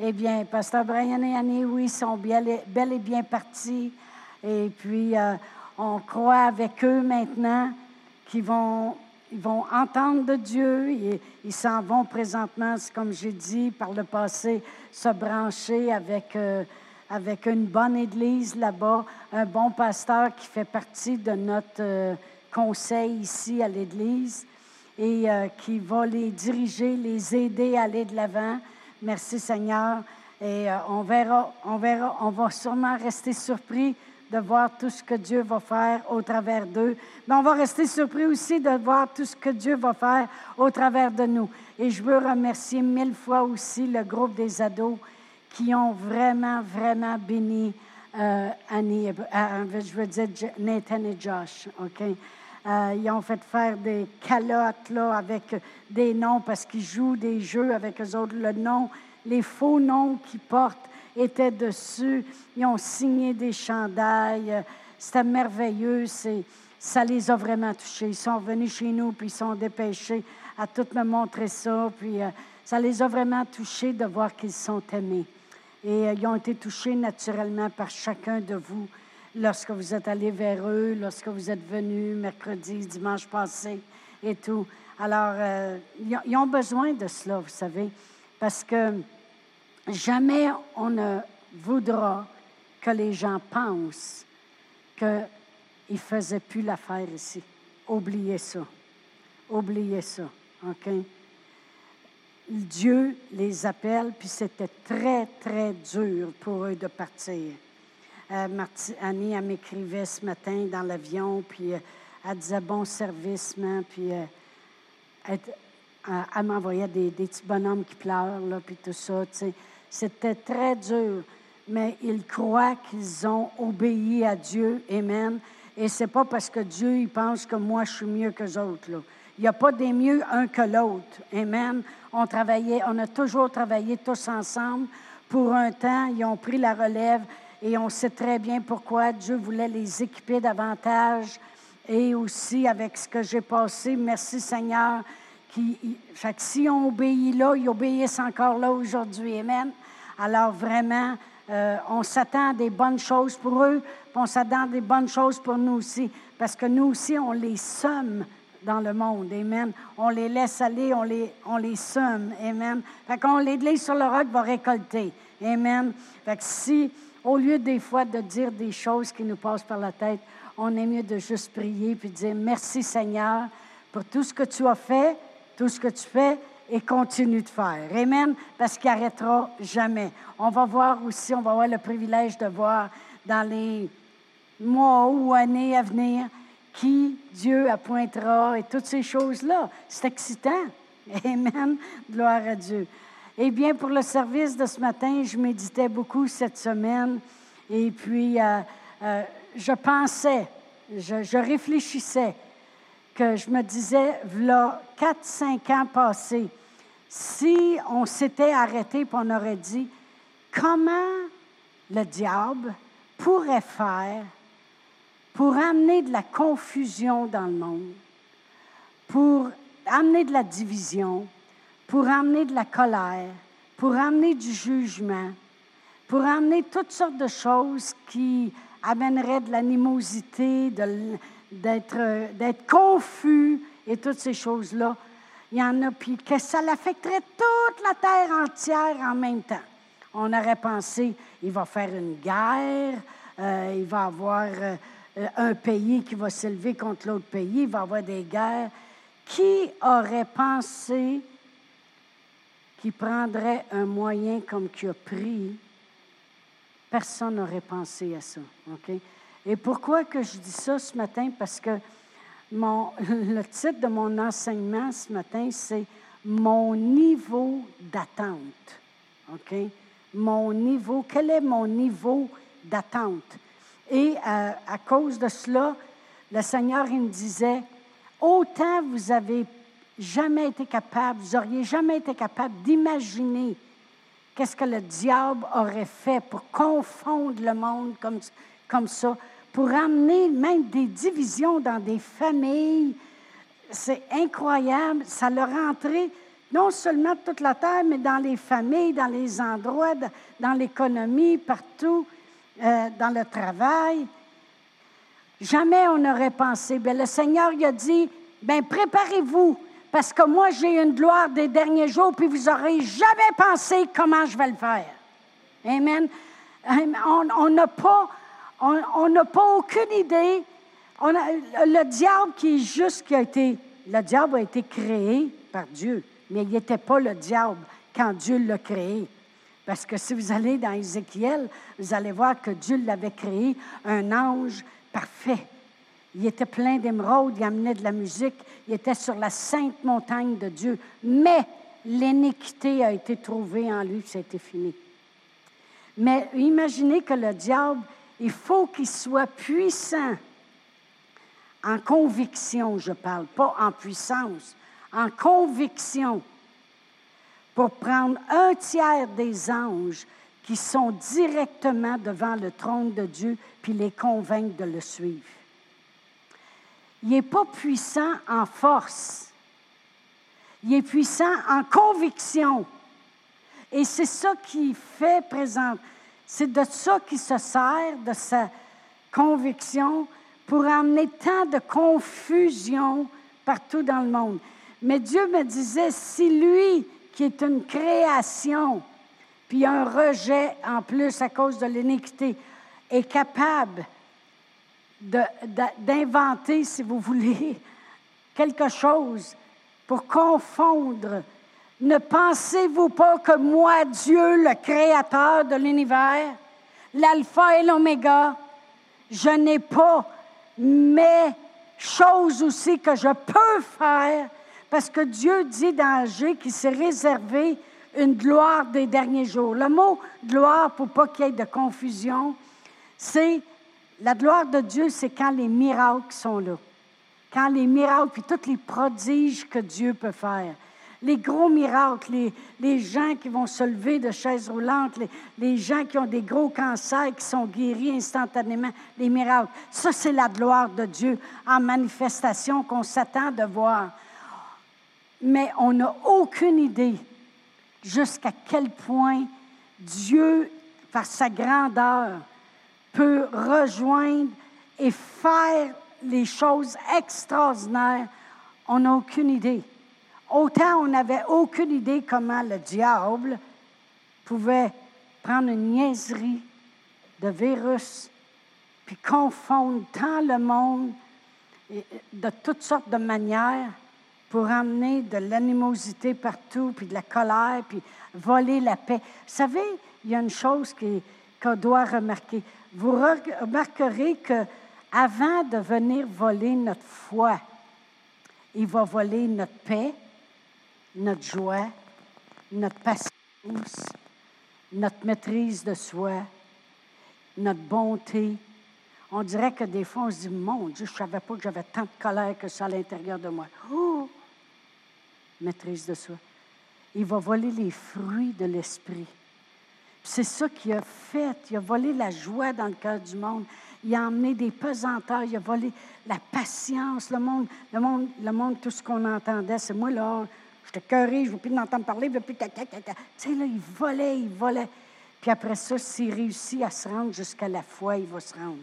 Eh bien, Pasteur Brian et Annie, oui, sont bel et, bel et bien partis. Et puis, euh, on croit avec eux maintenant qu'ils vont, ils vont entendre de Dieu. Ils s'en vont présentement, comme j'ai dit par le passé, se brancher avec, euh, avec une bonne église là-bas, un bon pasteur qui fait partie de notre euh, conseil ici à l'église et qui va les diriger, les aider à aller de l'avant. Merci Seigneur. Et on verra, on verra, on va sûrement rester surpris de voir tout ce que Dieu va faire au travers d'eux. Mais on va rester surpris aussi de voir tout ce que Dieu va faire au travers de nous. Et je veux remercier mille fois aussi le groupe des ados qui ont vraiment, vraiment béni euh, Annie, euh, je veux dire Nathan et Josh. OK? Euh, ils ont fait faire des calottes là, avec des noms parce qu'ils jouent des jeux avec eux autres. Le nom, les faux noms qu'ils portent étaient dessus. Ils ont signé des chandails. C'était merveilleux. ça les a vraiment touchés. Ils sont venus chez nous, puis ils sont dépêchés à tout me montrer ça. Puis euh, ça les a vraiment touchés de voir qu'ils sont aimés. Et euh, ils ont été touchés naturellement par chacun de vous lorsque vous êtes allés vers eux, lorsque vous êtes venus mercredi, dimanche passé et tout. Alors, euh, ils ont besoin de cela, vous savez, parce que Jamais on ne voudra que les gens pensent qu'ils ne faisaient plus l'affaire ici. Oubliez ça. Oubliez ça. OK? Dieu les appelle, puis c'était très, très dur pour eux de partir. Euh, Annie, elle m'écrivait ce matin dans l'avion, puis euh, elle disait bon service, puis euh, elle, m'envoyait des, petits bonhommes qui pleurent, là, puis tout ça, tu sais. C'était très dur, mais ils croient qu'ils ont obéi à Dieu. Amen. Et c'est pas parce que Dieu il pense que moi je suis mieux que les autres. Là. Il n'y a pas des mieux un que l'autre. Amen. On travaillait, on a toujours travaillé tous ensemble. Pour un temps, ils ont pris la relève et on sait très bien pourquoi Dieu voulait les équiper davantage. Et aussi avec ce que j'ai passé, merci Seigneur, qui, fait que si on obéit là, ils obéissent encore là aujourd'hui. Amen. Alors vraiment, euh, on s'attend à des bonnes choses pour eux, puis on s'attend à des bonnes choses pour nous aussi, parce que nous aussi, on les somme dans le monde. Amen. On les laisse aller, on les, on les somme. Amen. Fait qu'on l'Église sur le roc va récolter. Amen. Fait que si, au lieu des fois de dire des choses qui nous passent par la tête, on est mieux de juste prier puis dire merci Seigneur pour tout ce que tu as fait, tout ce que tu fais et continue de faire. Amen. Parce qu'il n'arrêtera jamais. On va voir aussi, on va avoir le privilège de voir dans les mois ou années à venir qui Dieu appointera et toutes ces choses-là. C'est excitant. Amen. Gloire à Dieu. Eh bien, pour le service de ce matin, je méditais beaucoup cette semaine. Et puis euh, euh, je pensais, je, je réfléchissais que je me disais, voilà, 4-5 ans passés, si on s'était arrêté et on aurait dit, comment le diable pourrait faire pour amener de la confusion dans le monde, pour amener de la division, pour amener de la colère, pour amener du jugement, pour amener toutes sortes de choses qui amèneraient de l'animosité, d'être confus et toutes ces choses-là. Il y en a, puis que ça l'affecterait toute la terre entière en même temps. On aurait pensé, il va faire une guerre, euh, il va avoir euh, un pays qui va s'élever contre l'autre pays, il va avoir des guerres. Qui aurait pensé qu'il prendrait un moyen comme qu'il a pris? Personne n'aurait pensé à ça. OK? Et pourquoi que je dis ça ce matin? Parce que mon, le titre de mon enseignement ce matin, c'est Mon niveau d'attente. OK? Mon niveau, quel est mon niveau d'attente? Et à, euh, à, cause de cela, le Seigneur, il me disait, autant vous avez jamais été capable, vous auriez jamais été capable d'imaginer qu'est-ce que le diable aurait fait pour confondre le monde comme, comme ça, pour amener même des divisions dans des familles. C'est incroyable. Ça leur a entré non seulement toute la terre, mais dans les familles, dans les endroits, dans l'économie, partout, euh, dans le travail. Jamais on n'aurait pensé. Bien, le Seigneur il a dit, ben préparez-vous, parce que moi j'ai une gloire des derniers jours, puis vous n'aurez jamais pensé comment je vais le faire. Amen. On n'a pas, on pas aucune idée. Le diable qui est juste, qui a été, le diable a été créé par Dieu, mais il n'était pas le diable quand Dieu l'a créé. Parce que si vous allez dans Ézéchiel, vous allez voir que Dieu l'avait créé un ange parfait. Il était plein d'émeraudes, il amenait de la musique, il était sur la sainte montagne de Dieu. Mais l'iniquité a été trouvée en lui, c'était fini. Mais imaginez que le diable, il faut qu'il soit puissant en conviction, je parle, pas en puissance, en conviction, pour prendre un tiers des anges qui sont directement devant le trône de Dieu, puis les convaincre de le suivre. Il n'est pas puissant en force. Il est puissant en conviction. Et c'est ça qui fait présent. C'est de ça qu'il se sert, de sa conviction, pour amener tant de confusion partout dans le monde. Mais Dieu me disait, si lui, qui est une création, puis un rejet en plus à cause de l'iniquité, est capable d'inventer, si vous voulez, quelque chose pour confondre. Ne pensez-vous pas que moi, Dieu, le créateur de l'univers, l'alpha et l'oméga, je n'ai pas mes choses aussi que je peux faire, parce que Dieu dit dans G qu'il s'est réservé une gloire des derniers jours. Le mot gloire, pour pas qu'il y ait de confusion, c'est la gloire de Dieu, c'est quand les miracles sont là. Quand les miracles, puis tous les prodiges que Dieu peut faire. Les gros miracles, les, gens qui vont se lever de chaises roulantes, les, les, gens qui ont des gros cancers qui sont guéris instantanément, les miracles. Ça, c'est la gloire de Dieu en manifestation qu'on s'attend de voir. Mais on n'a aucune idée jusqu'à quel point Dieu, par sa grandeur, peut rejoindre et faire les choses extraordinaires, on n'a aucune idée. Autant on n'avait aucune idée comment le diable pouvait prendre une niaiserie de virus, puis confondre tant le monde de toutes sortes de manières pour amener de l'animosité partout, puis de la colère, puis voler la paix. Vous savez, il y a une chose qu'on doit remarquer. Vous remarquerez que avant de venir voler notre foi, il va voler notre paix, notre joie, notre patience, notre maîtrise de soi, notre bonté. On dirait que des fois, on se dit, mon Dieu, je ne savais pas que j'avais tant de colère que ça à l'intérieur de moi. Oh! Maîtrise de soi. Il va voler les fruits de l'esprit. C'est ça qu'il a fait. Il a volé la joie dans le cœur du monde. Il a emmené des pesanteurs. Il a volé la patience. Le monde, le monde, tout ce qu'on entendait, c'est moi là, j'étais cœuré, je ne veux plus l'entendre parler, je veux plus. Tu sais, là, il volait, il volait. Puis après ça, s'il réussit à se rendre jusqu'à la foi, il va se rendre.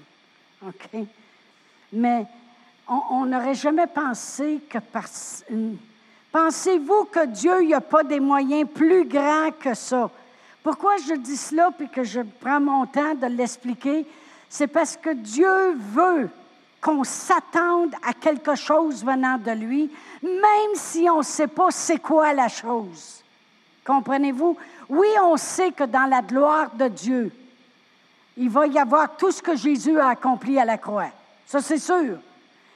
OK? Mais on n'aurait jamais pensé que par. Pensez-vous que Dieu n'a pas des moyens plus grands que ça? Pourquoi je dis cela puis que je prends mon temps de l'expliquer? C'est parce que Dieu veut qu'on s'attende à quelque chose venant de lui, même si on ne sait pas c'est quoi la chose. Comprenez-vous? Oui, on sait que dans la gloire de Dieu, il va y avoir tout ce que Jésus a accompli à la croix. Ça, c'est sûr.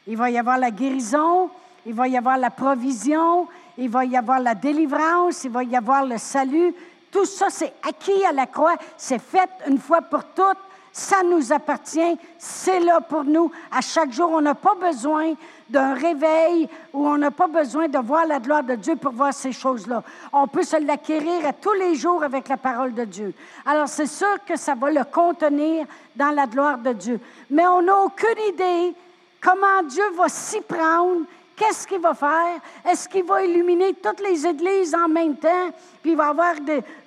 Il va y avoir la guérison, il va y avoir la provision, il va y avoir la délivrance, il va y avoir le salut, tout ça, c'est acquis à la croix, c'est fait une fois pour toutes, ça nous appartient, c'est là pour nous. À chaque jour, on n'a pas besoin d'un réveil ou on n'a pas besoin de voir la gloire de Dieu pour voir ces choses-là. On peut se l'acquérir à tous les jours avec la parole de Dieu. Alors, c'est sûr que ça va le contenir dans la gloire de Dieu. Mais on n'a aucune idée comment Dieu va s'y prendre qu'est-ce qu'il va faire? Est-ce qu'il va illuminer toutes les églises en même temps? Puis il va y avoir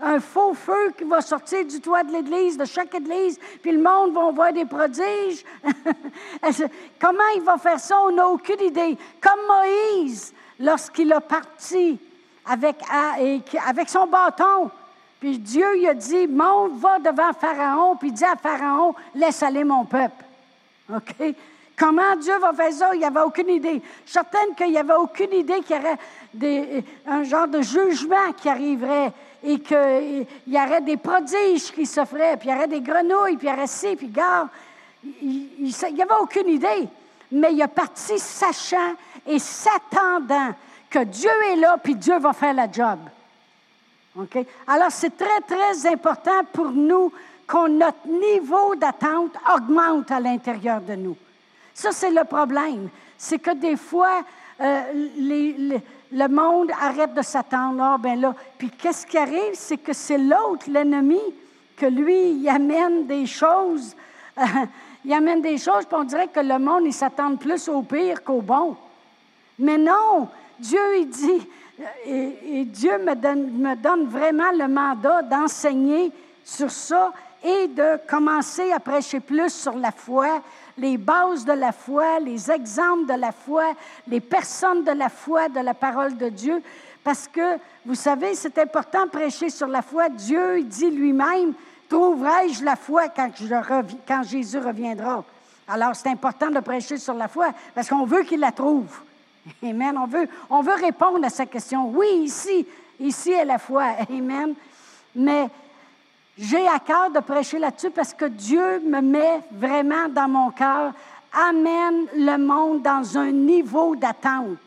un faux feu qui va sortir du toit de l'église, de chaque église, puis le monde va voir des prodiges. Comment il va faire ça? On n'a aucune idée. Comme Moïse, lorsqu'il a parti avec, avec son bâton, puis Dieu il a dit, monte, va devant Pharaon, puis dit à Pharaon, laisse aller mon peuple. OK? Comment Dieu va faire ça? Il n'y avait aucune idée. Je suis certaine qu'il n'y avait aucune idée qu'il y aurait des, un genre de jugement qui arriverait et qu'il y aurait des prodiges qui se feraient, puis il y aurait des grenouilles, puis il y aurait ci, puis gars. Il n'y avait aucune idée. Mais il est parti sachant et s'attendant que Dieu est là, puis Dieu va faire la job. Alors, c'est très, très important pour nous que notre niveau d'attente augmente à l'intérieur de nous. Ça, c'est le problème. C'est que des fois, euh, le monde arrête de s'attendre. Ah, ben là. Puis qu'est-ce qui arrive? C'est que c'est l'autre, l'ennemi, que lui, il amène des choses. il amène des choses, puis on dirait que le monde, il s'attend plus au pire qu'au bon. Mais non, Dieu, il dit, et, Dieu me donne vraiment le mandat d'enseigner sur ça et de commencer à prêcher plus sur la foi, les bases de la foi, les exemples de la foi, les personnes de la foi, de la parole de Dieu. Parce que, vous savez, c'est important de prêcher sur la foi. Dieu dit lui-même, trouverai-je la foi quand, quand Jésus reviendra? Alors, c'est important de prêcher sur la foi parce qu'on veut qu'il la trouve. Amen. On veut, on veut répondre à sa question. Oui, ici, ici est la foi. Amen. Mais j'ai à cœur de prêcher là-dessus parce que Dieu me met vraiment dans mon cœur, amène le monde dans un niveau d'attente.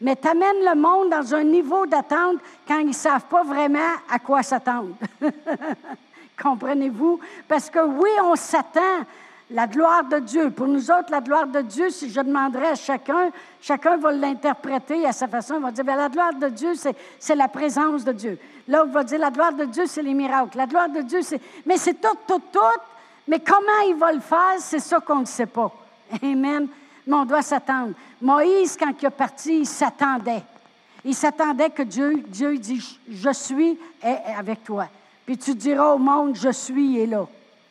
Mais t'amènes le monde dans un niveau d'attente quand ils ne savent pas vraiment à quoi s'attendre. Comprenez-vous? Parce que oui, on s'attend la gloire de Dieu. Pour nous autres, la gloire de Dieu, si je demanderais à chacun, chacun va l'interpréter à sa façon. Il va dire, bien, la gloire de Dieu, c'est la présence de Dieu. L'autre va dire, la gloire de Dieu, c'est les miracles. La gloire de Dieu, c'est... Mais c'est tout, tout, tout. Mais comment il va le faire, c'est ça qu'on ne sait pas. Amen. Mais on doit s'attendre. Moïse, quand il est parti, il s'attendait. Il s'attendait que Dieu, Dieu dit, je suis avec toi. Puis tu diras au monde, je suis et là.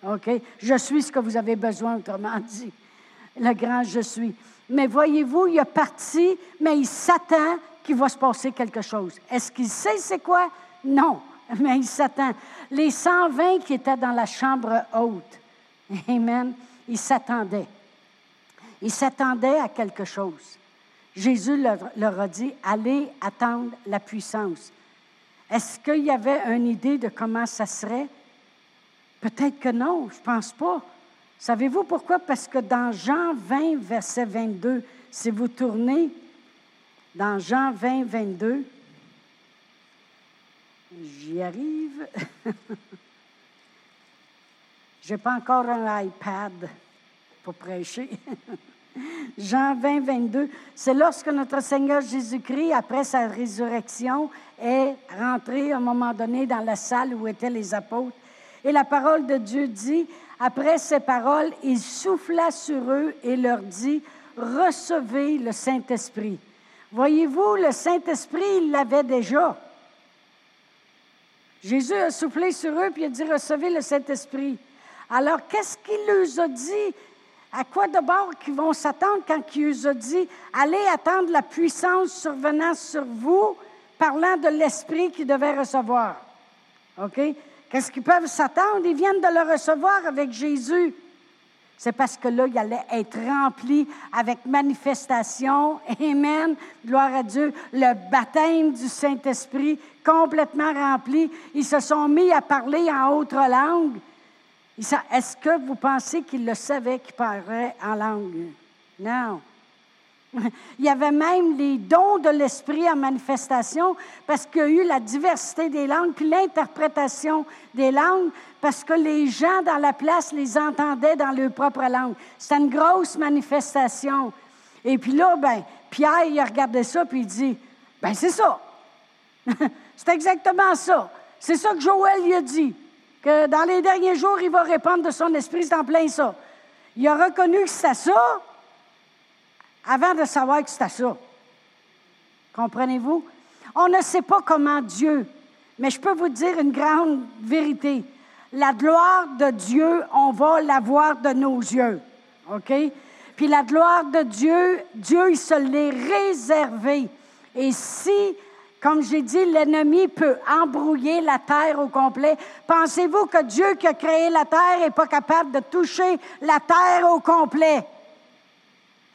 OK? Je suis ce que vous avez besoin, autrement dit. Le grand je suis. Mais voyez-vous, il est parti, mais il s'attend qu'il va se passer quelque chose. Est-ce qu'il sait c'est quoi? Non, mais il s'attend. Les 120 qui étaient dans la chambre haute, Amen, ils s'attendaient. Ils s'attendaient à quelque chose. Jésus leur, leur, a dit, allez attendre la puissance. Est-ce qu'il y avait une idée de comment ça serait? Peut-être que non, je ne pense pas. Savez-vous pourquoi? Parce que dans Jean 20, verset 22, si vous tournez dans Jean 20, 22, j'y arrive. Je n'ai pas encore un iPad pour prêcher. Jean 20, 22, c'est lorsque notre Seigneur Jésus-Christ, après sa résurrection, est rentré à un moment donné dans la salle où étaient les apôtres et la parole de Dieu dit, après ces paroles, il souffla sur eux et leur dit, recevez le Saint-Esprit. Voyez-vous, le Saint-Esprit, il l'avait déjà. Jésus a soufflé sur eux, puis a dit, recevez le Saint-Esprit. Alors, qu'est-ce qu'il leur a dit? À quoi d'abord qu'ils vont s'attendre quand il leur a dit, allez attendre la puissance survenant sur vous, parlant de l'Esprit qu'ils devaient recevoir? OK? Qu'est-ce qu'ils peuvent s'attendre? Ils viennent de le recevoir avec Jésus. C'est parce que là, il allait être rempli avec manifestation. Amen. Gloire à Dieu. Le baptême du Saint-Esprit complètement rempli. Ils se sont mis à parler en autre langue. Est-ce que vous pensez qu'ils le savaient qu'ils parlaient en langue? Non. Il y avait même les dons de l'esprit en manifestation parce qu'il y a eu la diversité des langues, puis l'interprétation des langues, parce que les gens dans la place les entendaient dans leur propre langue. C'était une grosse manifestation. Et puis là, ben, Pierre, il a regardé ça, puis il dit, ben c'est ça. c'est exactement ça. C'est ça que Joël lui a dit, que dans les derniers jours, il va répandre de son esprit, c'est en plein ça. Il a reconnu que c'était ça, avant de savoir que c'était ça. Comprenez-vous? On ne sait pas comment Dieu, mais je peux vous dire une grande vérité. La gloire de Dieu, on va la voir de nos yeux. OK? Puis la gloire de Dieu, Dieu, il se l'est réservé. Et si, comme j'ai dit, l'ennemi peut embrouiller la terre au complet, pensez-vous que Dieu qui a créé la terre n'est pas capable de toucher la terre au complet?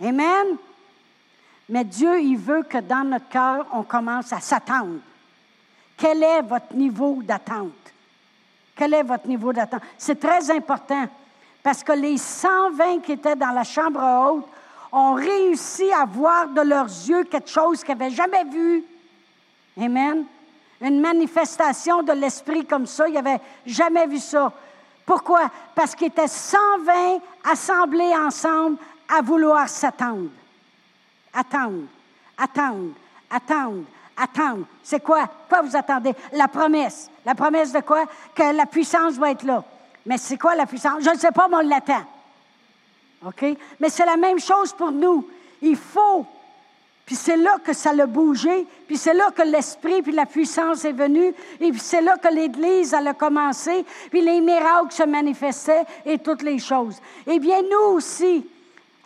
Amen? Mais Dieu, il veut que dans notre cœur, on commence à s'attendre. Quel est votre niveau d'attente? Quel est votre niveau d'attente? C'est très important parce que les 120 qui étaient dans la chambre haute ont réussi à voir de leurs yeux quelque chose qu'ils n'avaient jamais vu. Amen? Une manifestation de l'Esprit comme ça, ils n'avaient jamais vu ça. Pourquoi? Parce qu'ils étaient 120 assemblés ensemble à vouloir s'attendre. Attendre, attendre, attendre, attendre. C'est quoi? Quoi vous attendez? La promesse. La promesse de quoi? Que la puissance va être là. Mais c'est quoi la puissance? Je ne sais pas, mais on l'attend. OK? Mais c'est la même chose pour nous. Il faut. Puis c'est là que ça l'a bougé, puis c'est là que l'esprit puis la puissance est venue, et puis c'est là que l'Église a commencé, puis les miracles se manifestaient et toutes les choses. Eh bien, nous aussi,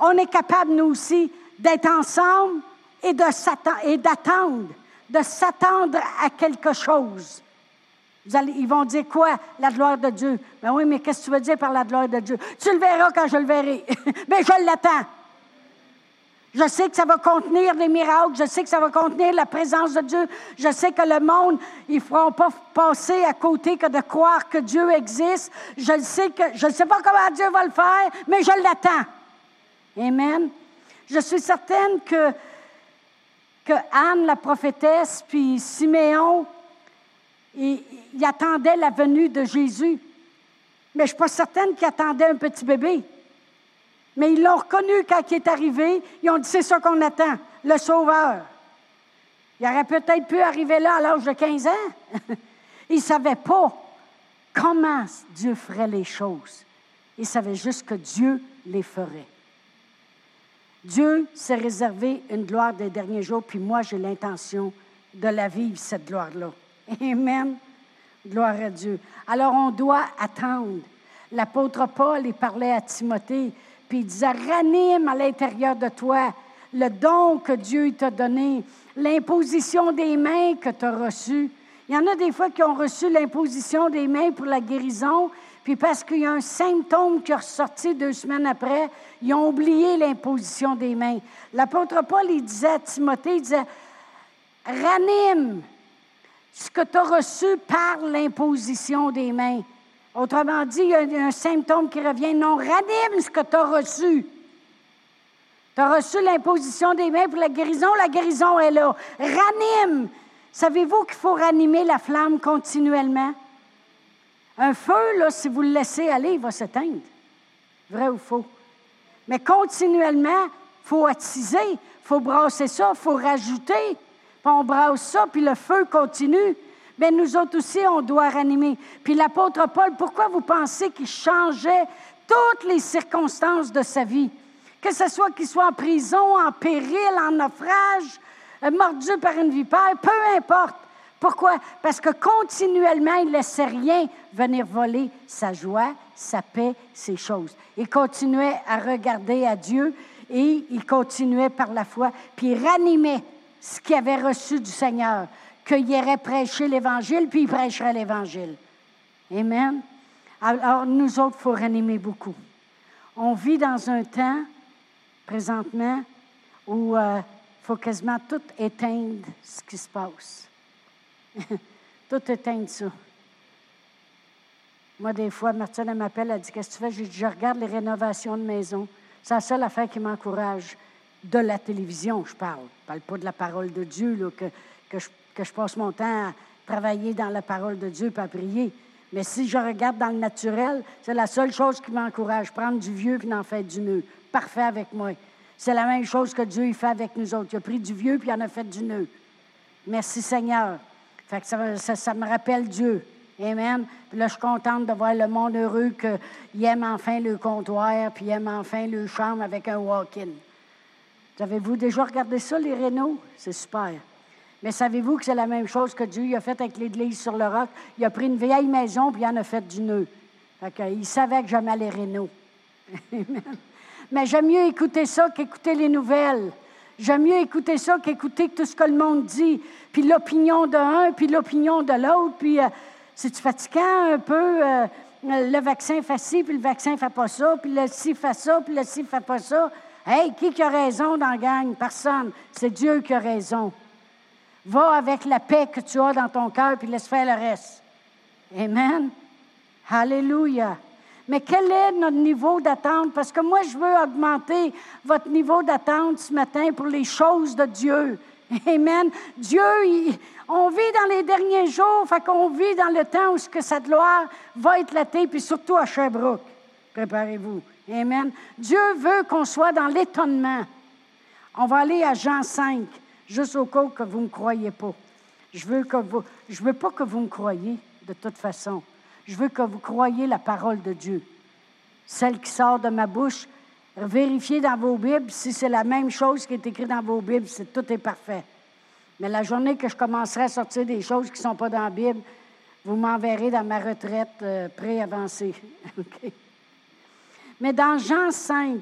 on est capable, nous aussi, d'être ensemble et d'attendre, de s'attendre à quelque chose. ils vont dire quoi? La gloire de Dieu. Ben oui, mais qu'est-ce que tu veux dire par la gloire de Dieu? Tu le verras quand je le verrai. mais je l'attends. Je sais que ça va contenir des miracles, je sais que ça va contenir la présence de Dieu, je sais que le monde, ils ne feront pas passer à côté que de croire que Dieu existe. Je sais que je ne sais pas comment Dieu va le faire, mais je l'attends. Amen. Je suis certaine que, Anne, la prophétesse, puis Siméon, ils, attendaient la venue de Jésus. Mais je ne suis pas certaine qu'ils attendaient un petit bébé. Mais ils l'ont reconnu quand il est arrivé. Ils ont dit c'est ça qu'on attend, le Sauveur. Il aurait peut-être pu arriver là à l'âge de 15 ans. ils ne savaient pas comment Dieu ferait les choses. Ils savaient juste que Dieu les ferait. Dieu s'est réservé une gloire des derniers jours, puis moi, j'ai l'intention de la vivre, cette gloire-là. Amen. Gloire à Dieu. Alors, on doit attendre. L'apôtre Paul, il parlait à Timothée, puis il disait, ranime à l'intérieur de toi le don que Dieu t'a donné, l'imposition des mains que tu as reçue. Il y en a des fois qui ont reçu l'imposition des mains pour la guérison, puis parce qu'il y a un symptôme qui est ressorti deux semaines après, ils ont oublié l'imposition des mains. L'apôtre Paul, il disait à Timothée, il disait, ranime ce que tu as reçu par l'imposition des mains. Autrement dit, il y a un symptôme qui revient. Non, ranime ce que tu as reçu. Tu as reçu l'imposition des mains pour la guérison, la guérison est là. Ranime. Savez-vous qu'il faut ranimer la flamme continuellement? Un feu, si vous le laissez aller, il va s'éteindre. Vrai ou faux? Mais continuellement, il faut attiser, il faut brasser ça, il faut rajouter. Puis on brasse ça, puis le feu continue. Mais nous autres aussi, on doit ranimer. Puis l'apôtre Paul, pourquoi vous pensez qu'il changeait toutes les circonstances de sa vie? Que ce soit qu'il soit en prison, en péril, en naufrage, euh, mordu par une vipère, peu importe. Pourquoi? Parce que continuellement, il ne laissait rien venir voler sa joie, sa paix, ses choses. Il continuait à regarder à Dieu et il continuait par la foi, puis il ranimait ce qu'il avait reçu du Seigneur, qu'il irait prêcher l'Évangile, puis il prêcherait l'Évangile. Amen. Alors, nous autres, il faut ranimer beaucoup. On vit dans un temps, présentement, où il euh, faut quasiment tout éteindre ce qui se passe. Tout éteindre ça. Moi, des fois, Martine, elle m'appelle, elle dit Qu'est-ce que tu fais? Je regarde les rénovations de maison. C'est la seule affaire qui m'encourage. De la télévision, je parle. Je ne parle pas de la parole de Dieu, que, je, que je passe mon temps à travailler dans la parole de Dieu et à prier. Mais si je regarde dans le naturel, c'est la seule chose qui m'encourage. Prendre du vieux puis en faire du nœud. Parfait avec moi. C'est la même chose que Dieu il fait avec nous autres. Il a pris du vieux puis il en a fait du nœud. Merci Seigneur. Fait ça, me rappelle Dieu. Amen. Puis là, je suis contente de voir le monde heureux qu'il aime enfin le comptoir, puis il aime enfin le chambre avec un walk-in. Avez-vous déjà regardé ça, les rénaux? C'est super. Mais savez-vous que c'est la même chose que Dieu a fait avec l'Église sur le roc? Il a pris une vieille maison puis il en a fait du nœud. il savait que j'aimais les rénaux. Mais j'aime mieux écouter ça qu'écouter les nouvelles. J'aime mieux écouter ça qu'écouter tout ce que le monde dit, puis l'opinion d'un, puis l'opinion de l'autre, puis euh, c'est-tu fatigant un peu? Euh, le vaccin fait ci, puis le vaccin fait pas ça, puis le ci fait ça, puis le ci fait pas ça. Hey, qui, qui a raison dans la gang? Personne. C'est Dieu qui a raison. Va avec la paix que tu as dans ton cœur, puis laisse faire le reste. Amen. Alléluia. Mais quel est notre niveau d'attente? Parce que moi, je veux augmenter votre niveau d'attente ce matin pour les choses de Dieu. Amen. Dieu, on vit dans les derniers jours, fait qu'on vit dans le temps où ce que sa gloire va éclater, puis surtout à Sherbrooke. Préparez-vous. Amen. Dieu veut qu'on soit dans l'étonnement. On va aller à Jean 5 juste au cas que vous ne croyez pas. Je veux que vous, je veux pas que vous me croyiez de toute façon. Je veux que vous croyiez la parole de Dieu. Celle qui sort de ma bouche, vérifiez dans vos Bibles si c'est la même chose qui est écrite dans vos Bibles, c'est tout est parfait. Mais la journée que je commencerai à sortir des choses qui ne sont pas dans la Bible, vous m'enverrez dans ma retraite euh, pré-avancée. Mais dans Jean 5,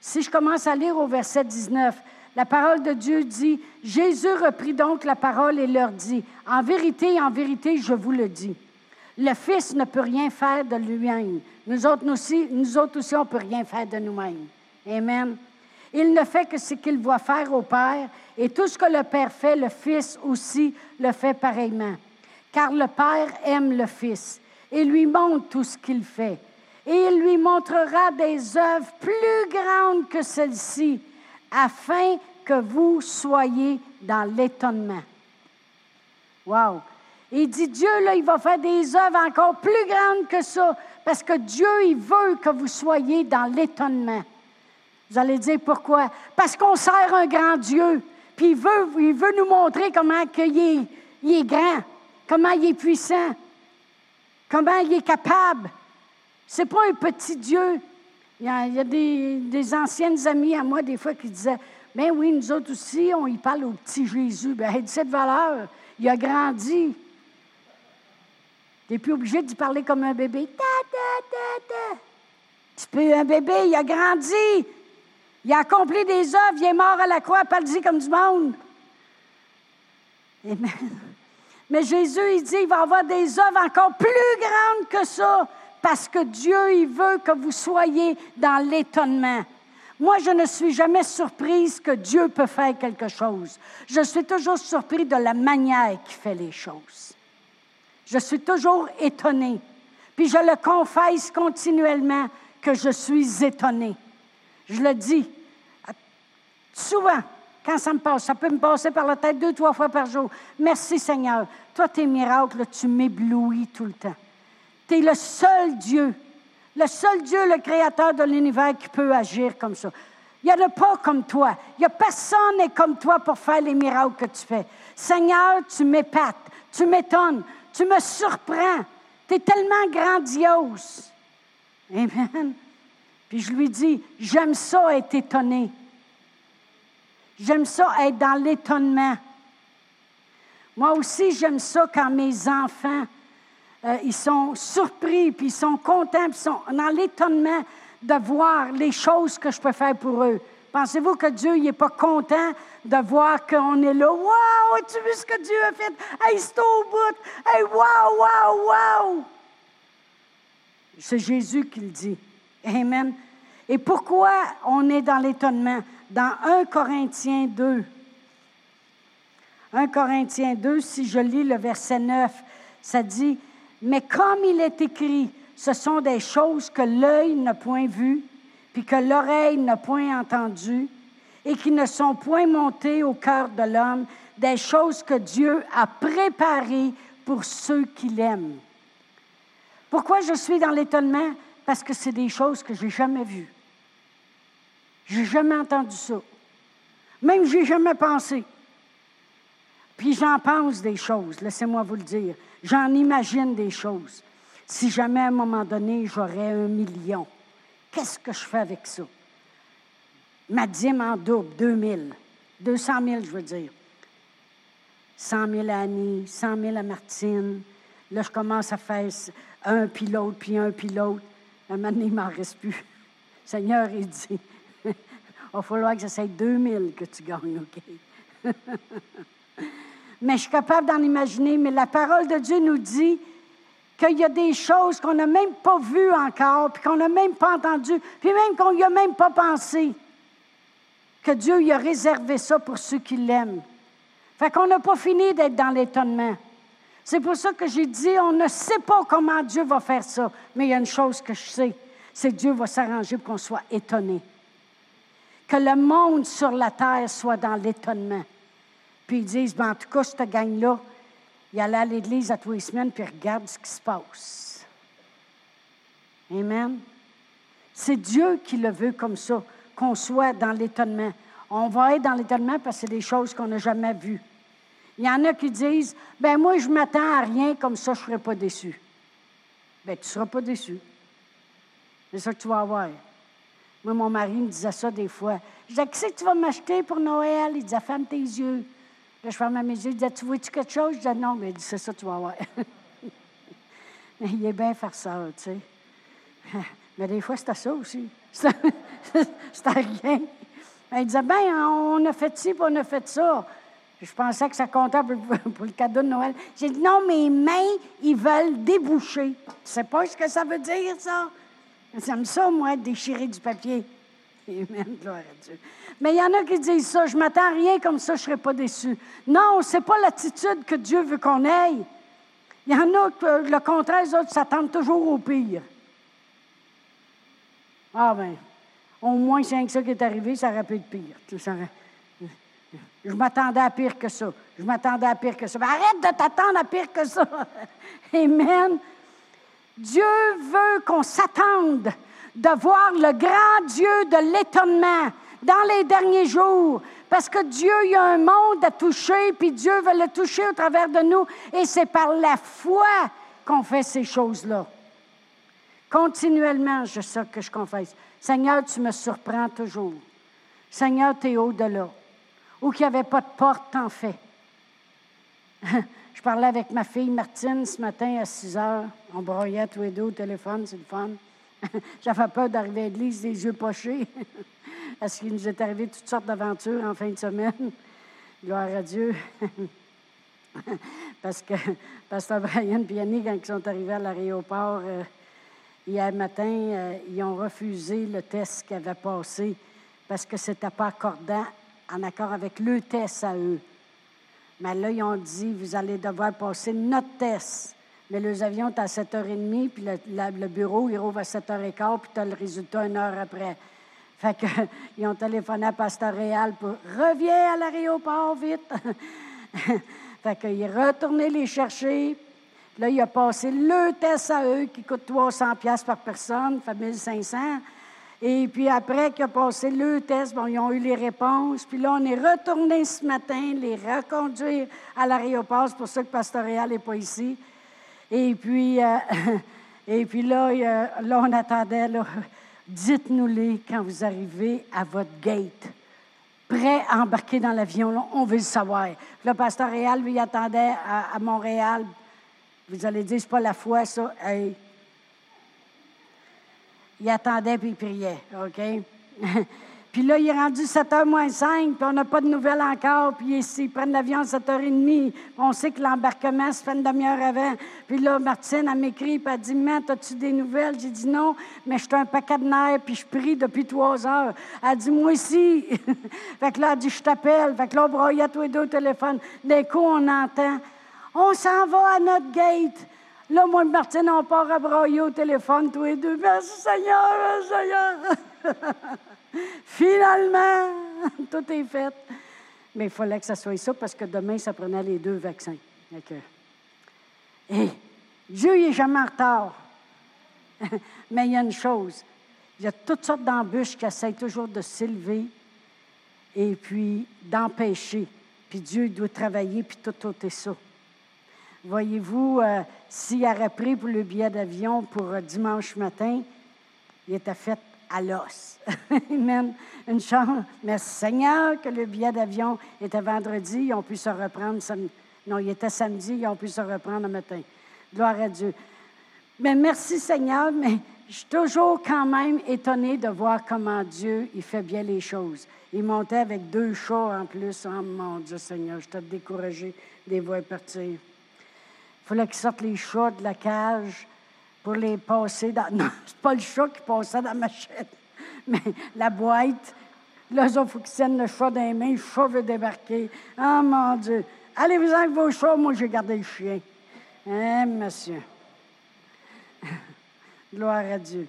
si je commence à lire au verset 19, la parole de Dieu dit, Jésus reprit donc la parole et leur dit, En vérité, en vérité, je vous le dis, le Fils ne peut rien faire de lui-même. Nous autres aussi, nous autres aussi, on ne peut rien faire de nous-mêmes. Amen. Il ne fait que ce qu'il voit faire au Père, et tout ce que le Père fait, le Fils aussi le fait pareillement. Car le Père aime le Fils et lui montre tout ce qu'il fait. Et il lui montrera des œuvres plus grandes que celles-ci, afin que vous soyez dans l'étonnement. Wow! Il dit, Dieu, là, il va faire des œuvres encore plus grandes que ça, parce que Dieu, il veut que vous soyez dans l'étonnement. Vous allez dire pourquoi? Parce qu'on sert un grand Dieu, puis il veut, nous montrer comment il, est, grand, comment il est puissant, comment il est capable. C'est pas un petit Dieu. Il y a, des, anciennes amies à moi, des fois, qui disaient Ben oui, nous autres aussi, on y parle au petit Jésus. Ben, il a cette valeur. Il a grandi. Tu n'es plus obligé d'y parler comme un bébé. Tu peux, un bébé, il a grandi. Il a accompli des œuvres. Il est mort à la croix, parle-y comme du monde. Amen. Mais Jésus, il dit, il va avoir des œuvres encore plus grandes que ça parce que Dieu, il veut que vous soyez dans l'étonnement. Moi, je ne suis jamais surprise que Dieu peut faire quelque chose. Je suis toujours surpris de la manière qu'il fait les choses. Je suis toujours étonnée. Puis je le confesse continuellement que je suis étonnée. Je le dis souvent quand ça me passe. Ça peut me passer par la tête deux, trois fois par jour. Merci Seigneur. Toi, tes miracles, tu m'éblouis tout le temps. Tu es le seul Dieu, le seul Dieu, le créateur de l'univers qui peut agir comme ça. Il n'y en a pas comme toi. Il n'y a personne n'est comme toi pour faire les miracles que tu fais. Seigneur, tu m'épates, tu m'étonnes, tu me surprends. Tu es tellement grandiose. Amen. Puis je lui dis, j'aime ça être étonné. J'aime ça être dans l'étonnement. Moi aussi, j'aime ça quand mes enfants euh, ils sont surpris, puis ils sont contents, puis ils sont dans l'étonnement de voir les choses que je peux faire pour eux. Pensez-vous que Dieu n'est pas content de voir qu'on est là? Wow! As-tu vu ce que Dieu a fait? Hey, c'est au bout! Hey, wow, wow, wow! C'est Jésus qui le dit. Amen. Et pourquoi on est dans l'étonnement? Dans 1 Corinthiens 2. 1 Corinthiens 2, si je lis le verset 9, ça dit mais comme il est écrit, ce sont des choses que l'œil n'a point vues, puis que l'oreille n'a point entendues, et qui ne sont point montées au cœur de l'homme, des choses que Dieu a préparées pour ceux qui l'aiment. Pourquoi je suis dans l'étonnement? Parce que c'est des choses que je n'ai jamais vues. Je n'ai jamais entendu ça. Même je n'ai jamais pensé. Puis j'en pense des choses, laissez-moi vous le dire. J'en imagine des choses. Si jamais à un moment donné, j'aurais un million, qu'est-ce que je fais avec ça? Ma dîme en double, 2000, 200 000, je veux dire. 100 000 à Annie, 100 000 à Martine. Là, je commence à faire un puis l'autre, puis un puis l'autre. Un moment donné, il m'en reste plus. Seigneur, il dit, il va falloir que j'essaie 2000 que tu gagnes, OK? mais je suis capable d'en imaginer, mais la parole de Dieu nous dit qu'il y a des choses qu'on n'a même pas vues encore, puis qu'on n'a même pas entendues, puis même qu'on n'y a même pas pensé, que Dieu y a réservé ça pour ceux qui l'aiment. Fait qu'on n'a pas fini d'être dans l'étonnement. C'est pour ça que j'ai dit, on ne sait pas comment Dieu va faire ça, mais il y a une chose que je sais, c'est que Dieu va s'arranger pour qu'on soit étonné. Que le monde sur la terre soit dans l'étonnement. Puis ils disent, ben, en tout cas, cette gang-là, il allait à l'église à tous les semaines, puis regarde ce qui se passe. Amen. C'est Dieu qui le veut comme ça, qu'on soit dans l'étonnement. On va être dans l'étonnement parce que c'est des choses qu'on n'a jamais vues. Il y en a qui disent, ben moi, je m'attends à rien, comme ça, je ne serai pas déçu. Ben, tu ne seras pas déçu. C'est ça que tu vas avoir. Moi, mon mari me disait ça des fois. Je disais, qu'est-ce que tu vas m'acheter pour Noël? Il disait, ferme tes yeux. Je fermais mes yeux. Il disait, tu vois-tu quelque chose? Je disais, non, mais c'est ça tu vas mais il est bien ça, tu sais. Mais des fois, c'était ça aussi. C'était rien. Il disait, ben, on a fait ci, puis on a fait ça. Je pensais que ça comptait pour, le cadeau de Noël. J'ai dit, non, mes mains, ils veulent déboucher. Tu sais pas ce que ça veut dire, ça? J'aime ça, moi, déchirer du papier. Amen, gloire à Dieu. Mais il y en a qui disent ça, je m'attends à rien comme ça, je ne serai pas déçu. Non, ce n'est pas l'attitude que Dieu veut qu'on ait. Il y en a que le contraire, les autres s'attendent toujours au pire. Ah ben, au moins, c'est ça qui est arrivé, ça aurait pu être pire. Je m'attendais à pire que ça. Je m'attendais à pire que ça. arrête de t'attendre à pire que ça. Amen. Dieu veut qu'on s'attende de voir le grand Dieu de l'étonnement dans les derniers jours. Parce que Dieu, y a un monde à toucher, puis Dieu veut le toucher au travers de nous. Et c'est par la foi qu'on fait ces choses-là. Continuellement, je sais que je confesse. Seigneur, tu me surprends toujours. Seigneur, tu es au-delà ou qu'il n'y avait pas de porte, en fait. Je parlais avec ma fille Martine ce matin à 6 heures. On broyait tous les deux au téléphone, c'est le fun. J'avais peur d'arriver à l'église des yeux pochés, parce qu'il nous est arrivé toutes sortes d'aventures en fin de semaine. Gloire à Dieu. parce que Pasteur Brian Yannick, quand ils sont arrivés à l'aéroport euh, hier matin, euh, ils ont refusé le test qu'ils avaient passé parce que ce n'était pas accordant en accord avec le test à eux. Mais là, ils ont dit, vous allez devoir passer notre test. Mais les avions, à 7h30, puis le, bureau, il rouvre à 7h15, puis tu as le résultat une heure après. Fait qu'ils ont téléphoné à Pasteur Réal pour reviens à l'aéroport vite. fait qu'il est retourné les chercher. Là, il a passé le test à eux qui coûte 300 pièces par personne, fait 1500. Et puis après qu'il a passé le test, bon, ils ont eu les réponses. Puis là, on est retourné ce matin, les reconduire à l'aéroport. C'est pour ça que Pastoréal n'est pas ici. Et puis, euh, et puis là, là, on attendait, dites-nous-les quand vous arrivez à votre gate. Prêt à embarquer dans l'avion, on veut le savoir. Le pasteur Réal, lui, attendait à, Montréal. Vous allez dire, c'est pas la foi, ça il attendait puis il priait, OK? puis là, il est rendu 7h moins 5, puis on n'a pas de nouvelles encore, puis ils prennent l'avion à 7h30, on sait que l'embarquement se fait une demi-heure avant. Puis là, Martine, elle m'écrit, puis elle dit, Matt, as-tu des nouvelles? J'ai dit non, mais je suis un paquet de nerfs, puis je prie depuis trois heures. Elle dit, moi aussi. fait que là, elle dit, je t'appelle. Fait que là, on broyait tous les deux au téléphone. D'un coup, on entend, on s'en va à notre gate. Là, moi et Martine, on part à broyer au téléphone, tous les deux. Merci Seigneur, merci Seigneur. Finalement, tout est fait. Mais il fallait que ça soit ça parce que demain, ça prenait les deux vaccins. Et Dieu n'est jamais en retard. Mais il y a une chose. Il y a toutes sortes d'embûches qui essayent toujours de s'élever et puis d'empêcher. Puis Dieu doit travailler, puis tout, tout est ça. Voyez-vous, euh, s'il aurait pris pour le billet d'avion pour euh, dimanche matin, il était fait à l'os. Amen. Une chance. Merci Seigneur que le billet d'avion était vendredi. Ils ont pu se reprendre Non, il était samedi, ils ont pu se reprendre le matin. Gloire à Dieu. Mais merci Seigneur, mais je suis toujours quand même étonnée de voir comment Dieu, il fait bien les choses. Il montait avec deux chats en plus. Oh mon Dieu Seigneur, je t'ai découragé des voies partir. Il fallait qu'ils sortent les chats de la cage pour les passer dans. Non, c'est pas le chat qui passait dans ma chaîne, mais la boîte. Là, faut qu'ils tiennent le chat dans les mains. Le chat veut débarquer. Oh mon Dieu. Allez-vous avec vos chats, moi j'ai gardé le chien. Hein, monsieur? Gloire à Dieu.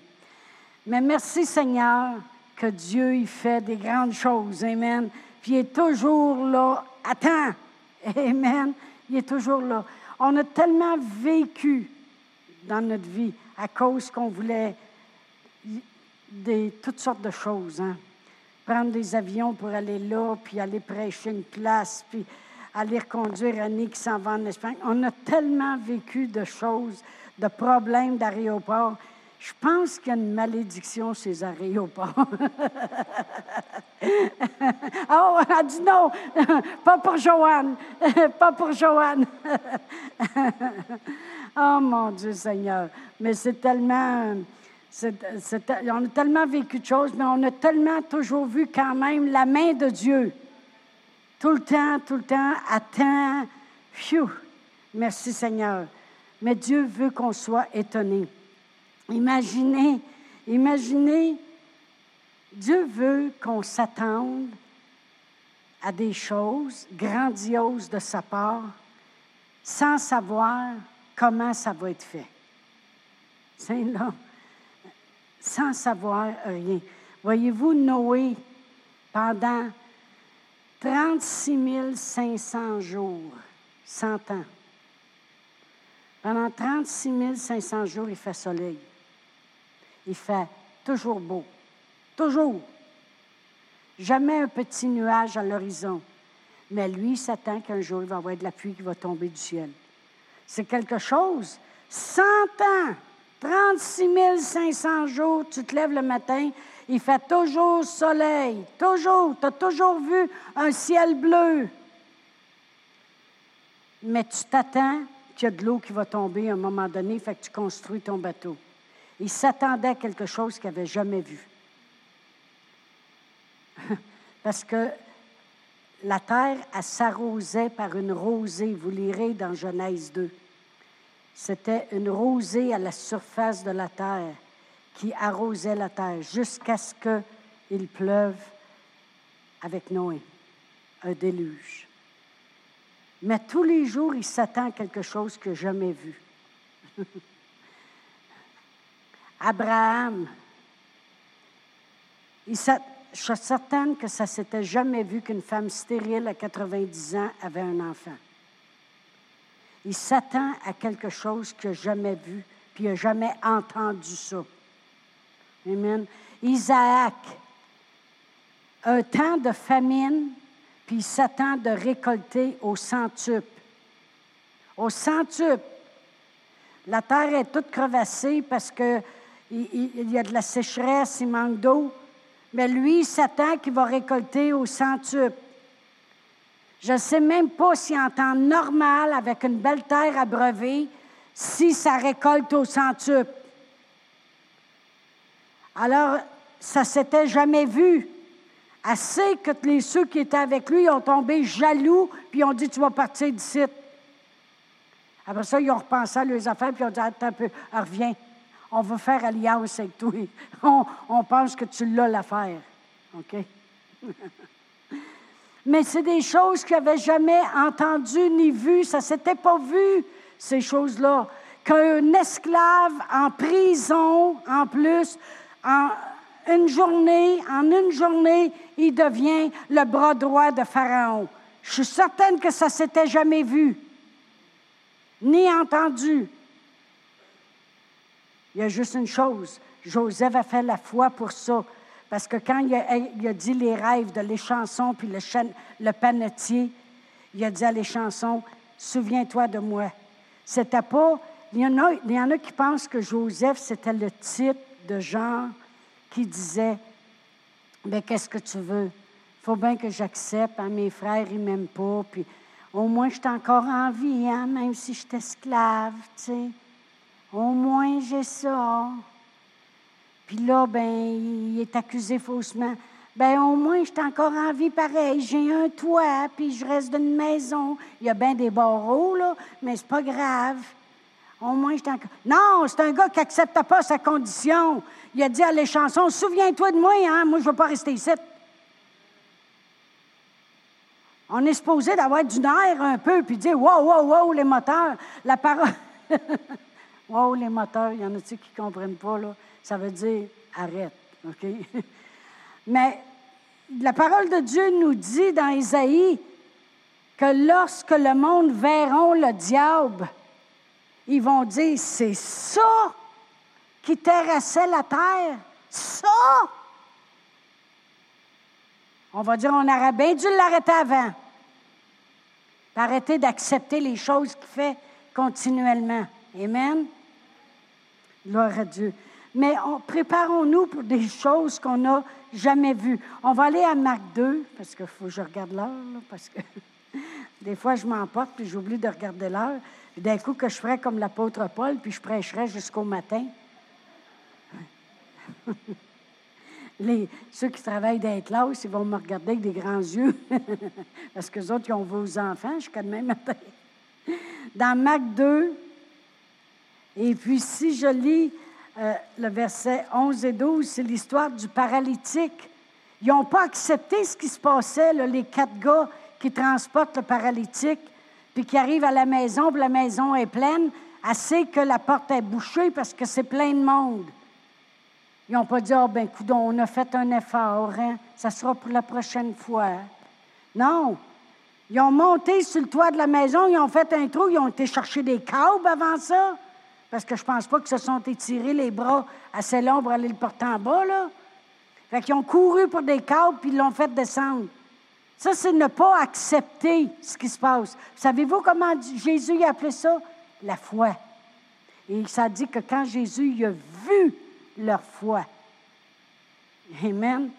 Mais merci Seigneur que Dieu il fait des grandes choses. Amen. Puis il est toujours là. Attends. Amen. Il est toujours là. On a tellement vécu dans notre vie à cause qu'on voulait toutes sortes de choses. Hein? Prendre des avions pour aller là, puis aller prêcher une place, puis aller reconduire Annie qui s'en va en Espagne. On a tellement vécu de choses, de problèmes d'aéroport. Je pense qu'il y a une malédiction les aéroports. oh, elle a dit non, pas pour Joanne, pas pour Joanne. Oh mon Dieu Seigneur, mais c'est tellement... on a tellement vécu de choses, mais on a tellement toujours vu quand même la main de Dieu. Tout le temps, tout le temps, à temps. Merci Seigneur. Mais Dieu veut qu'on soit étonné. Imaginez, imaginez, Dieu veut qu'on s'attende à des choses grandioses de sa part sans savoir comment ça va être fait. C'est là, sans savoir rien. Voyez-vous, Noé, pendant 36 500 jours, 100 ans. Pendant 36 500 jours, il fait soleil. Il fait toujours beau. Toujours. Jamais un petit nuage à l'horizon. Mais lui, il s'attend qu'un jour, il va y avoir de la pluie qui va tomber du ciel. C'est quelque chose. 100 ans, 36 500 jours, tu te lèves le matin, il fait toujours soleil, toujours. Tu as toujours vu un ciel bleu. Mais tu t'attends qu'il y a de l'eau qui va tomber à un moment donné, fait que tu construis ton bateau. Il s'attendait à quelque chose qu'il n'avait jamais vu. Parce que la terre, s'arrosait par une rosée. Vous lirez dans Genèse 2. C'était une rosée à la surface de la terre qui arrosait la terre jusqu'à ce qu'il pleuve avec Noé, un déluge. Mais tous les jours, il s'attend à quelque chose n'a jamais vu. Abraham, je suis certaine que ça s'était jamais vu qu'une femme stérile à 90 ans avait un enfant. Il s'attend à quelque chose qu'il n'a jamais vu, puis il n'a jamais entendu ça. Amen. Isaac, un temps de famine, puis il s'attend de récolter au centuple. Au centuple. La terre est toute crevassée parce qu'il il, y a de la sécheresse, il manque d'eau. Mais lui, il s'attend qu'il va récolter au centuple. Je ne sais même pas si en temps normal, avec une belle terre abreuvée, si ça récolte au centuple. Alors, ça s'était jamais vu. Assez que les, ceux qui étaient avec lui ont tombé jaloux, puis ont dit Tu vas partir d'ici. Après ça, ils ont repensé à leurs affaires, puis ils ont dit Attends un peu, reviens. On va faire alliance avec toi. On, pense que tu l'as l'affaire. OK? Mais c'est des choses qu'ils n'avaient jamais entendues ni vues. Ça ne s'était pas vu, ces choses-là. Qu'un esclave en prison, en plus, en une journée, en une journée, il devient le bras droit de Pharaon. Je suis certaine que ça ne s'était jamais vu, ni entendu. Il y a juste une chose, Joseph a fait la foi pour ça. Parce que quand il a, dit les rêves de les chansons puis le, le panetier, il a dit à les chansons, souviens-toi de moi. C'était pas. Il y, en a, y en a qui pensent que Joseph, c'était le type de genre qui disait Mais qu'est-ce que tu veux? Il faut bien que j'accepte. Hein, mes frères, ils m'aiment pas. Puis Au moins, je suis encore en vie, hein, même si je suis esclave. Au moins, j'ai ça. Puis là, ben, il est accusé faussement. Ben, au moins, je suis encore en vie pareil. J'ai un toit, puis je reste dans une maison. Il y a bien des barreaux, là, mais c'est pas grave. Au moins, je encore. Non, c'est un gars qui n'accepte pas sa condition. Il a dit à les chansons Souviens-toi de moi, hein, moi, je ne veux pas rester ici. On est supposé d'avoir du nerf un peu, puis dire Wow, wow, wow, les moteurs. La parole. wow, les moteurs, il y en a-tu qui ne comprennent pas, là? Ça veut dire arrête, OK? Mais la parole de Dieu nous dit dans Isaïe que lorsque le monde verront le diable, ils vont dire c'est ça qui terrassait la terre? Ça! On va dire, on aurait bien dû l'arrêter avant. Arrêter d'accepter les choses qu'il fait continuellement. Amen? Gloire à Dieu. Mais préparons-nous pour des choses qu'on n'a jamais vues. On va aller à Marc 2, parce qu'il faut que je regarde l'heure, parce que des fois, je m'emporte puis j'oublie de regarder l'heure. D'un coup, que je ferais comme l'apôtre Paul, puis je prêcherais jusqu'au matin. Les, ceux qui travaillent dans les classes, ils vont me regarder avec des grands yeux. Parce que les autres, ils ont vos enfants jusqu'à demain matin. Dans Marc 2, et puis si je lis euh, le verset 11 et 12, c'est l'histoire du paralytique. Ils n'ont pas accepté ce qui se passait, les quatre gars qui transportent le paralytique, puis qui arrivent à la maison, puis la maison est pleine, assez que la porte est bouchée parce que c'est plein de monde. Ils n'ont pas dit, oh, ben, coudon, on a fait un effort, hein? ça sera pour la prochaine fois. Non. Ils ont monté sur le toit de la maison, ils ont fait un trou, ils ont été chercher des câbles avant ça, parce que je pense pas qu'ils se sont étirés les bras assez longs pour aller le porter en bas, là. Fait qu'ils ont couru pour des câbles, puis ils l'ont fait descendre. Ça, c'est ne pas accepter ce qui se passe. Savez-vous comment Jésus a appelé ça? La foi. Et ça dit que quand Jésus a vu leur foi. Amen.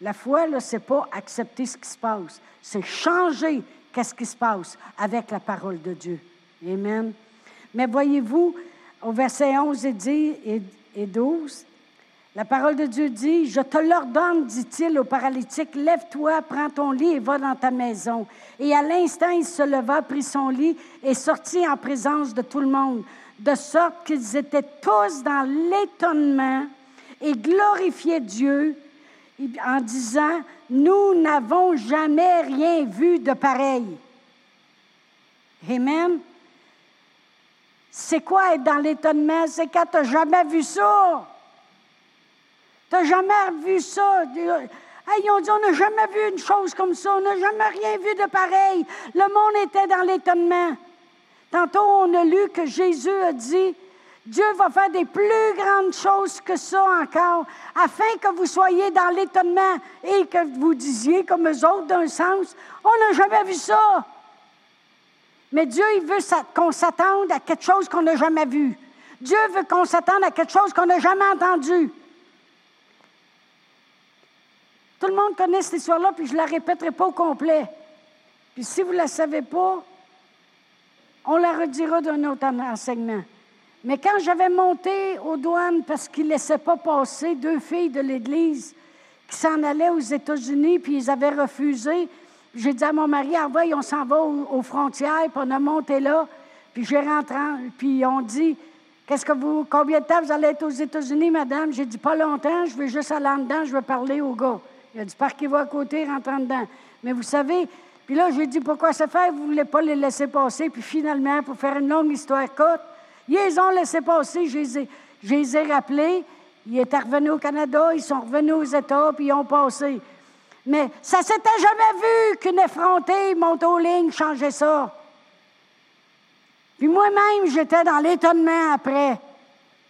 La foi, là, c'est pas accepter ce qui se passe, c'est changer qu'est-ce qui se passe avec la parole de Dieu. Amen. Mais voyez-vous, au verset 11 et 12, la parole de Dieu dit, Je te l'ordonne, dit-il au paralytique, lève-toi, prends ton lit et va dans ta maison. Et à l'instant, il se leva, prit son lit et sortit en présence de tout le monde de sorte qu'ils étaient tous dans l'étonnement et glorifiaient Dieu en disant, nous n'avons jamais rien vu de pareil. Amen. C'est quoi être dans l'étonnement? C'est quand tu n'as jamais vu ça. Tu n'as jamais vu ça. ils ont dit, on n'a jamais vu une chose comme ça, on n'a jamais rien vu de pareil. Le monde était dans l'étonnement. Tantôt, on a lu que Jésus a dit, Dieu va faire des plus grandes choses que ça encore, afin que vous soyez dans l'étonnement et que vous disiez, comme eux autres, d'un sens, on n'a jamais vu ça. Mais Dieu, veut qu'on s'attende à quelque chose qu'on n'a jamais vu. Dieu veut qu'on s'attende à quelque chose qu'on n'a jamais entendu. Tout le monde connaît cette histoire-là, puis je ne la répéterai pas au complet. Puis si vous ne la savez pas, on la redira d'un autre enseignement. Mais quand j'avais monté aux douanes parce qu'ils ne laissaient pas passer deux filles de l'Église qui s'en allaient aux États-Unis, puis ils avaient refusé, j'ai dit à mon mari, ah on s'en va aux, frontières, puis on a monté là, puis j'ai rentré, puis on dit, qu'est-ce que vous, combien de temps vous allez être aux États-Unis, madame? J'ai dit, pas longtemps, je vais juste aller en dedans, je vais parler au gars. Il a dit, par qui va à côté, rentre en dedans. Mais vous savez, puis là, j'ai dit, pourquoi ça fait? Vous voulez pas les laisser passer. Puis finalement, pour faire une longue histoire courte, ils les ont laissé passer. Je les ai, rappelés. Ils étaient revenus au Canada, ils sont revenus aux États, puis ils ont passé. Mais ça s'était jamais vu qu'une effrontée monte aux lignes, changeait ça. Puis moi-même, j'étais dans l'étonnement après.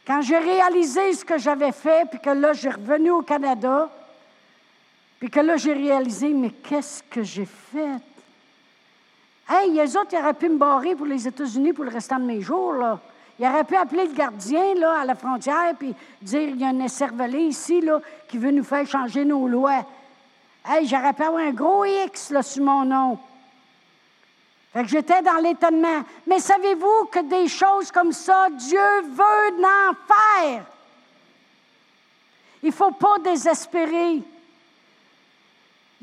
Quand j'ai réalisé ce que j'avais fait, puis que là, j'ai revenu au Canada, puis que là, j'ai réalisé, mais qu'est-ce que j'ai fait? Hey, les autres, ils auraient pu me barrer pour les États-Unis pour le restant de mes jours, là. Ils auraient pu appeler le gardien, là, à la frontière, puis dire, il y a un écervelé ici, là, qui veut nous faire changer nos lois. Hey, j'aurais pu avoir un gros X, là, sur mon nom. Fait que j'étais dans l'étonnement. Mais savez-vous que des choses comme ça, Dieu veut en faire? Il ne faut pas désespérer.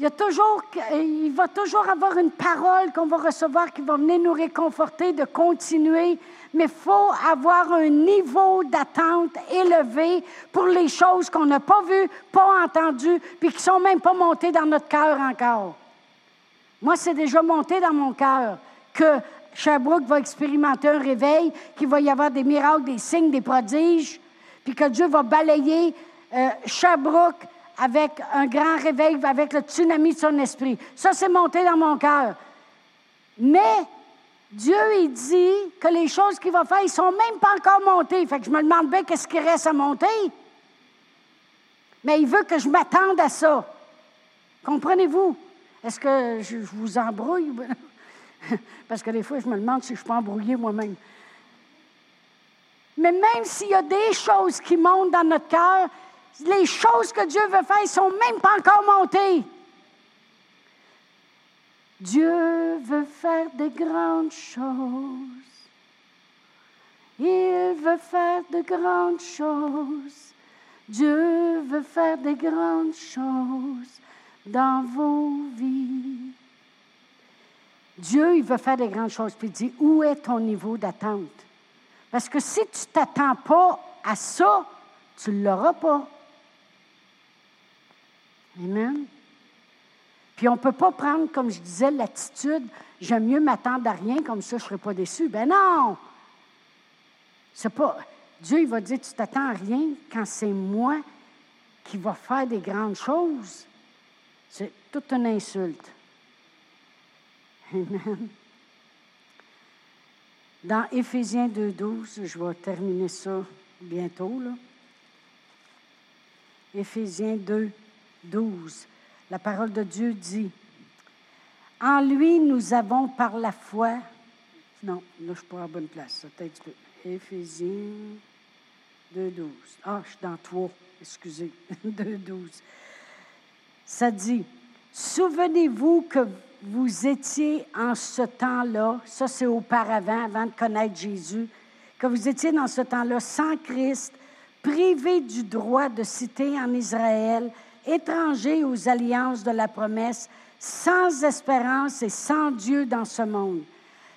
Il, y a toujours, il va toujours avoir une parole qu'on va recevoir qui va venir nous réconforter de continuer, mais il faut avoir un niveau d'attente élevé pour les choses qu'on n'a pas vues, pas entendues, puis qui ne sont même pas montées dans notre cœur encore. Moi, c'est déjà monté dans mon cœur que Sherbrooke va expérimenter un réveil, qu'il va y avoir des miracles, des signes, des prodiges, puis que Dieu va balayer euh, Sherbrooke avec un grand réveil, avec le tsunami de son esprit. Ça, c'est monté dans mon cœur. Mais Dieu, il dit que les choses qu'il va faire, ils ne sont même pas encore montées. Fait que je me demande bien qu'est-ce qui reste à monter. Mais il veut que je m'attende à ça. Comprenez-vous? Est-ce que je, vous embrouille? Parce que des fois, je me demande si je peux embrouiller moi-même. Mais même s'il y a des choses qui montent dans notre cœur, les choses que Dieu veut faire, ne sont même pas encore montées. Dieu veut faire des grandes choses. Il veut faire de grandes choses. Dieu veut faire des grandes choses dans vos vies. Dieu, il veut faire des grandes choses. Puis il dit, où est ton niveau d'attente? Parce que si tu ne t'attends pas à ça, tu ne l'auras pas. Amen. Puis on ne peut pas prendre, comme je disais, l'attitude, j'aime mieux m'attendre à rien, comme ça je ne serai pas déçu. Ben non! C'est pas. Dieu, il va dire, tu t'attends à rien quand c'est moi qui va faire des grandes choses. C'est toute une insulte. Amen. Dans Éphésiens 2.12, je vais terminer ça bientôt. Là. Éphésiens 2, 12. La parole de Dieu dit, En lui, nous avons par la foi... Non, là, je ne suis pas à la bonne place. Peut-être Éphésiens 2, 12. Ah, je suis dans 3. Excusez. 2, 12. Ça dit, Souvenez-vous que vous étiez en ce temps-là, ça c'est auparavant, avant de connaître Jésus, que vous étiez dans ce temps-là sans Christ, privé du droit de citer en Israël, étranger aux alliances de la promesse, sans espérance et sans Dieu dans ce monde.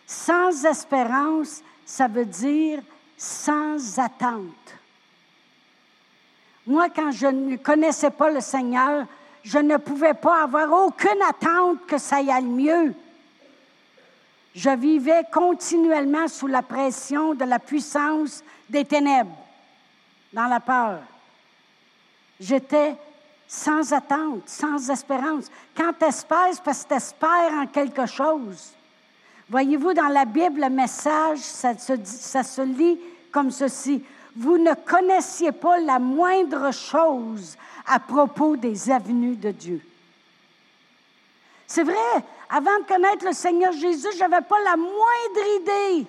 Sans espérance, ça veut dire sans attente. Moi, quand je ne connaissais pas le Seigneur, je ne pouvais pas avoir aucune attente que ça y aille mieux. Je vivais continuellement sous la pression de la puissance des ténèbres, dans la peur. J'étais sans attente, sans espérance. Quand tu espères, parce que tu espères en quelque chose. Voyez-vous, dans la Bible, le message, ça se, ça se lit comme ceci. Vous ne connaissiez pas la moindre chose à propos des avenues de Dieu. C'est vrai, avant de connaître le Seigneur Jésus, je n'avais pas la moindre idée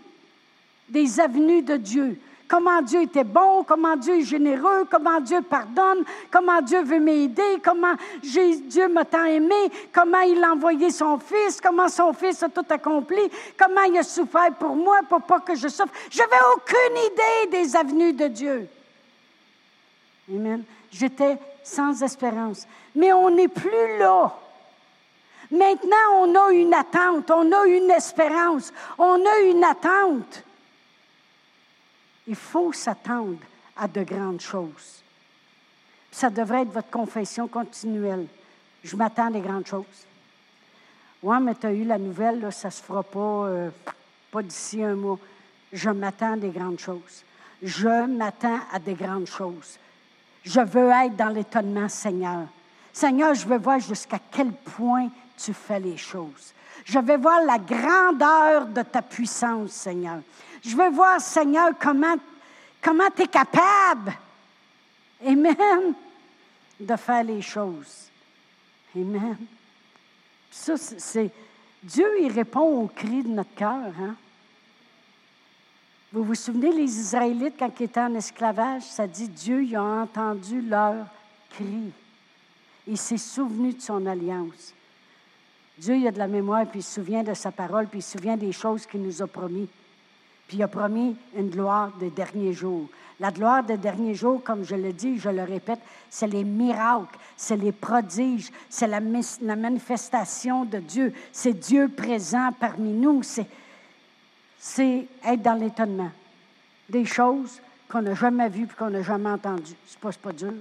des avenues de Dieu comment Dieu était bon, comment Dieu est généreux, comment Dieu pardonne, comment Dieu veut m'aider, comment Dieu m'a tant aimé, comment il a envoyé son Fils, comment son Fils a tout accompli, comment il a souffert pour moi pour pas que je souffre. Je n'avais aucune idée des avenues de Dieu. Amen. J'étais sans espérance. Mais on n'est plus là. Maintenant, on a une attente, on a une espérance, on a une attente. Il faut s'attendre à de grandes choses. Ça devrait être votre confession continuelle. Je m'attends à des grandes choses. Oui, mais tu as eu la nouvelle, là, ça ne se fera pas, euh, pas d'ici un mois. Je m'attends à des grandes choses. Je m'attends à des grandes choses. Je veux être dans l'étonnement, Seigneur. Seigneur, je veux voir jusqu'à quel point tu fais les choses. Je veux voir la grandeur de ta puissance, Seigneur. Je veux voir, Seigneur, comment, comment tu es capable, Amen, de faire les choses. Amen. Ça, c'est. Dieu, il répond aux cris de notre cœur. Hein? Vous vous souvenez, les Israélites, quand ils étaient en esclavage, ça dit Dieu, il a entendu leurs cris. Il s'est souvenu de son alliance. Dieu, il a de la mémoire, puis il se souvient de sa parole, puis il se souvient des choses qu'il nous a promis. Puis il a promis une gloire des derniers jours. La gloire des derniers jours, comme je le dis, je le répète, c'est les miracles, c'est les prodiges, c'est la, manifestation de Dieu, c'est Dieu présent parmi nous, c'est, être dans l'étonnement. Des choses qu'on n'a jamais vues et qu'on n'a jamais entendues. C'est pas, pas dur.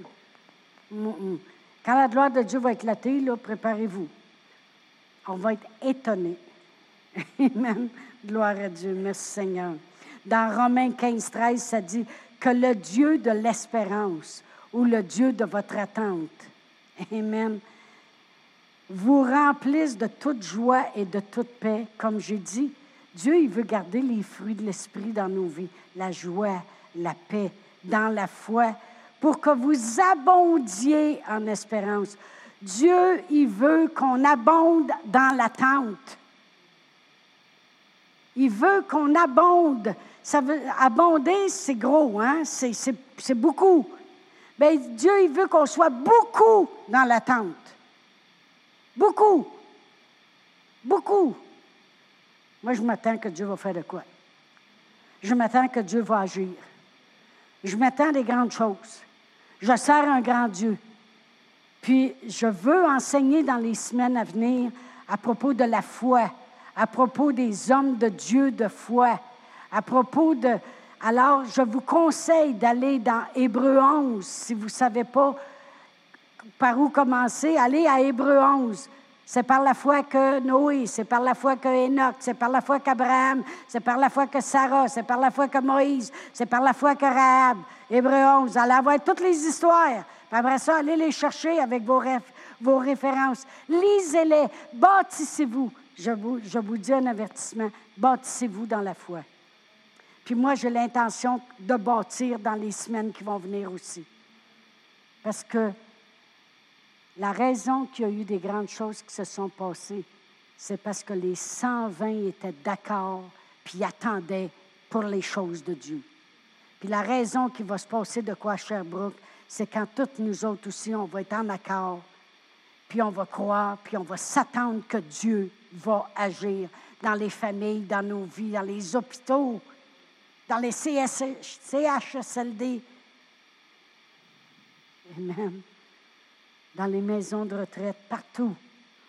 Quand la gloire de Dieu va éclater, préparez-vous. On va être étonné. Amen. Gloire à Dieu. Merci Seigneur. Dans Romains 15, 13, ça dit que le Dieu de l'espérance ou le Dieu de votre attente, Amen, vous remplisse de toute joie et de toute paix. Comme j'ai dit, Dieu, il veut garder les fruits de l'esprit dans nos vies, la joie, la paix, dans la foi, pour que vous abondiez en espérance. Dieu, il veut qu'on abonde dans l'attente. Il veut qu'on abonde. Abonder, c'est gros, hein? C'est beaucoup. Mais Dieu, il veut qu'on soit beaucoup dans l'attente. Beaucoup. Beaucoup. Moi, je m'attends que Dieu va faire de quoi? Je m'attends que Dieu va agir. Je m'attends des grandes choses. Je sers un grand Dieu. Puis, je veux enseigner dans les semaines à venir à propos de la foi à propos des hommes de Dieu de foi, à propos de... Alors, je vous conseille d'aller dans Hébreu 11. Si vous ne savez pas par où commencer, allez à Hébreu 11. C'est par la foi que Noé, c'est par la foi que Enoch, c'est par la foi qu'Abraham, c'est par la foi que Sarah, c'est par la foi que Moïse, c'est par la foi que Rahab. Hébreu 11. Allez avoir toutes les histoires. après ça, allez les chercher avec vos, vos références. Lisez-les. Bâtissez-vous je vous, dis un avertissement, bâtissez-vous dans la foi. Puis moi, j'ai l'intention de bâtir dans les semaines qui vont venir aussi. Parce que la raison qu'il y a eu des grandes choses qui se sont passées, c'est parce que les 120 étaient d'accord, puis attendaient pour les choses de Dieu. Puis la raison qui va se passer de quoi à Sherbrooke, c'est quand toutes nous autres aussi, on va être en accord, puis on va croire, puis on va s'attendre que Dieu va agir dans les familles, dans nos vies, dans les hôpitaux, dans les CHSLD. Amen. Dans les maisons de retraite, partout.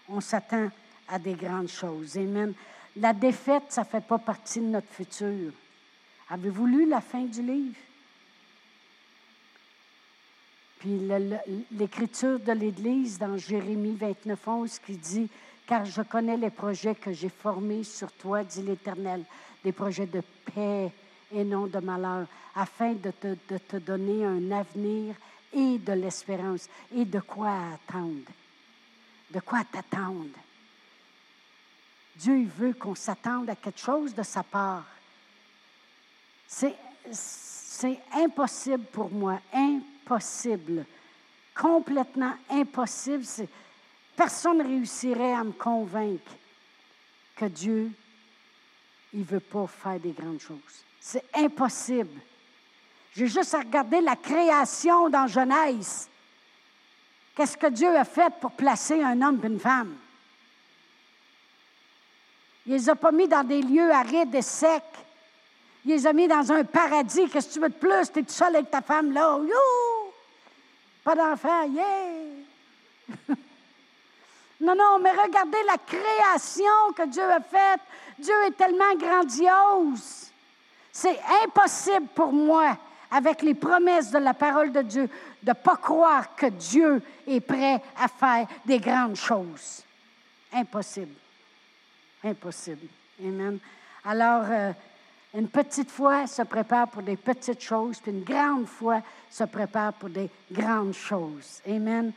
On s'attend à des grandes choses. Amen. La défaite, ça ne fait pas partie de notre futur. Avez-vous lu la fin du livre? L'écriture de l'Église dans Jérémie 29, 11 qui dit car je connais les projets que j'ai formés sur toi, dit l'Éternel, des projets de paix et non de malheur, afin de te, de te donner un avenir et de l'espérance. Et de quoi attendre? De quoi t'attendre? Dieu il veut qu'on s'attende à quelque chose de sa part. C'est, c'est impossible pour moi, impossible, complètement impossible. Personne ne réussirait à me convaincre que Dieu, il ne veut pas faire des grandes choses. C'est impossible. J'ai juste à regarder la création dans Genèse. Qu'est-ce que Dieu a fait pour placer un homme et une femme? Il les a pas mis dans des lieux arides et secs. Il les a mis dans un paradis. Qu'est-ce que tu veux de plus? Tu es tout seul avec ta femme là. Pas d'enfant. Yeah! Non, non, mais regardez la création que Dieu a faite. Dieu est tellement grandiose. C'est impossible pour moi, avec les promesses de la parole de Dieu, de ne pas croire que Dieu est prêt à faire des grandes choses. Impossible. Impossible. Amen. Alors, euh, une petite foi se prépare pour des petites choses, puis une grande foi se prépare pour des grandes choses. Amen.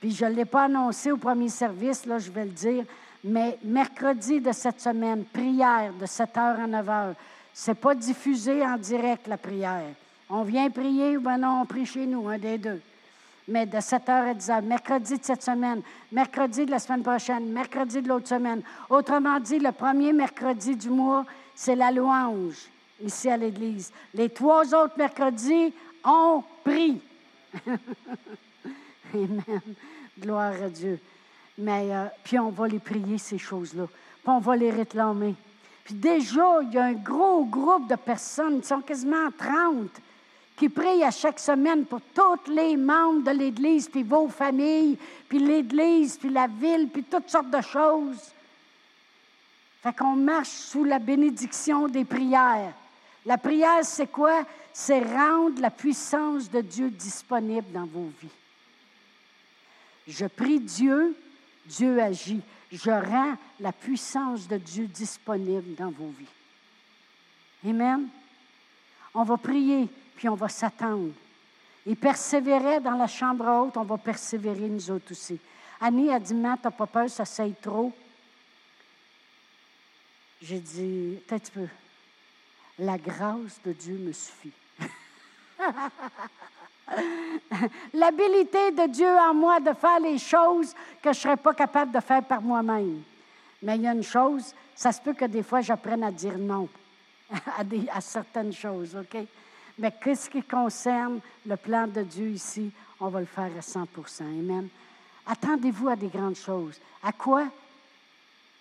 Puis je ne l'ai pas annoncé au premier service, là, je vais le dire, mais mercredi de cette semaine, prière de 7h à 9h. Ce n'est pas diffusé en direct, la prière. On vient prier ou bien non, on prie chez nous, un des deux. Mais de 7h à 10h, mercredi de cette semaine, mercredi de la semaine prochaine, mercredi de l'autre semaine. Autrement dit, le premier mercredi du mois, c'est la louange ici à l'Église. Les trois autres mercredis, on prie. Amen. Gloire à Dieu. Mais, euh, puis on va les prier, ces choses-là. Puis on va les réclamer. Puis déjà, il y a un gros groupe de personnes, ils sont quasiment 30, qui prient à chaque semaine pour tous les membres de l'Église, puis vos familles, puis l'Église, puis la ville, puis toutes sortes de choses. Fait qu'on marche sous la bénédiction des prières. La prière, c'est quoi? C'est rendre la puissance de Dieu disponible dans vos vies. Je prie Dieu, Dieu agit. Je rends la puissance de Dieu disponible dans vos vies. Amen. On va prier, puis on va s'attendre. Et persévérer dans la chambre haute, on va persévérer nous autres aussi. Annie a dit, Matt, t'as pas peur, ça s'aille trop. J'ai dit, un petit peu. La grâce de Dieu me suffit. L'habilité de Dieu en moi de faire les choses que je ne serais pas capable de faire par moi-même. Mais il y a une chose, ça se peut que des fois j'apprenne à dire non à, à certaines choses, OK? Mais qu'est-ce qui concerne le plan de Dieu ici, on va le faire à 100% Amen. Attendez-vous à des grandes choses. À quoi?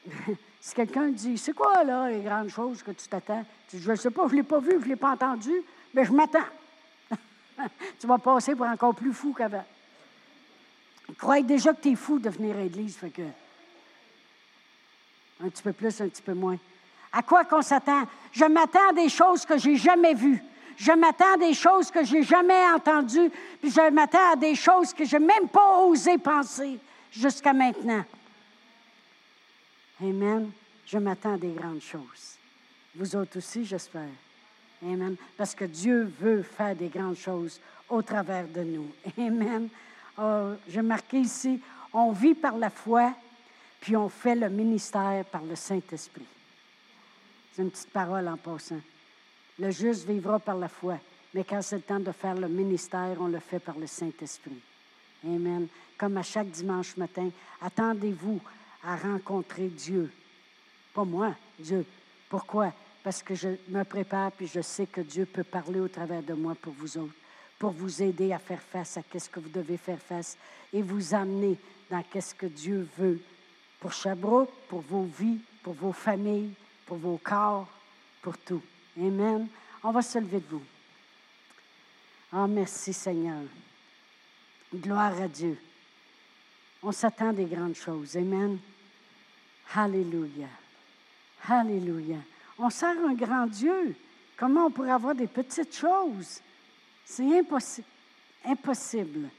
si quelqu'un dit, c'est quoi là les grandes choses que tu t'attends? je ne sais pas, je ne l'ai pas vu, je ne l'ai pas entendu, mais je m'attends. tu vas passer pour encore plus fou qu'avant. Croyez déjà que tu es fou de venir à l'église, fait que. Un petit peu plus, un petit peu moins. À quoi qu'on s'attend? Je m'attends à des choses que j'ai jamais vues. Je m'attends à des choses que j'ai jamais entendues. Puis je m'attends à des choses que je n'ai même pas osé penser jusqu'à maintenant. Amen. Je m'attends à des grandes choses. Vous autres aussi, j'espère. Amen. Parce que Dieu veut faire des grandes choses au travers de nous. Amen. Oh, J'ai marqué ici, on vit par la foi, puis on fait le ministère par le Saint-Esprit. C'est une petite parole en passant. Le juste vivra par la foi, mais quand c'est le temps de faire le ministère, on le fait par le Saint-Esprit. Amen. Comme à chaque dimanche matin, attendez-vous à rencontrer Dieu. Pas moi, Dieu. Pourquoi? parce que je me prépare puis je sais que Dieu peut parler au travers de moi pour vous autres, pour vous aider à faire face à ce que vous devez faire face et vous amener dans ce que Dieu veut pour Sherbrooke, pour vos vies, pour vos familles, pour vos corps, pour tout. Amen. On va se lever de vous. Oh, merci Seigneur. Gloire à Dieu. On s'attend des grandes choses. Amen. Alléluia. Alléluia. On sert un grand Dieu. Comment on pourrait avoir des petites choses? C'est impossible. Impossible.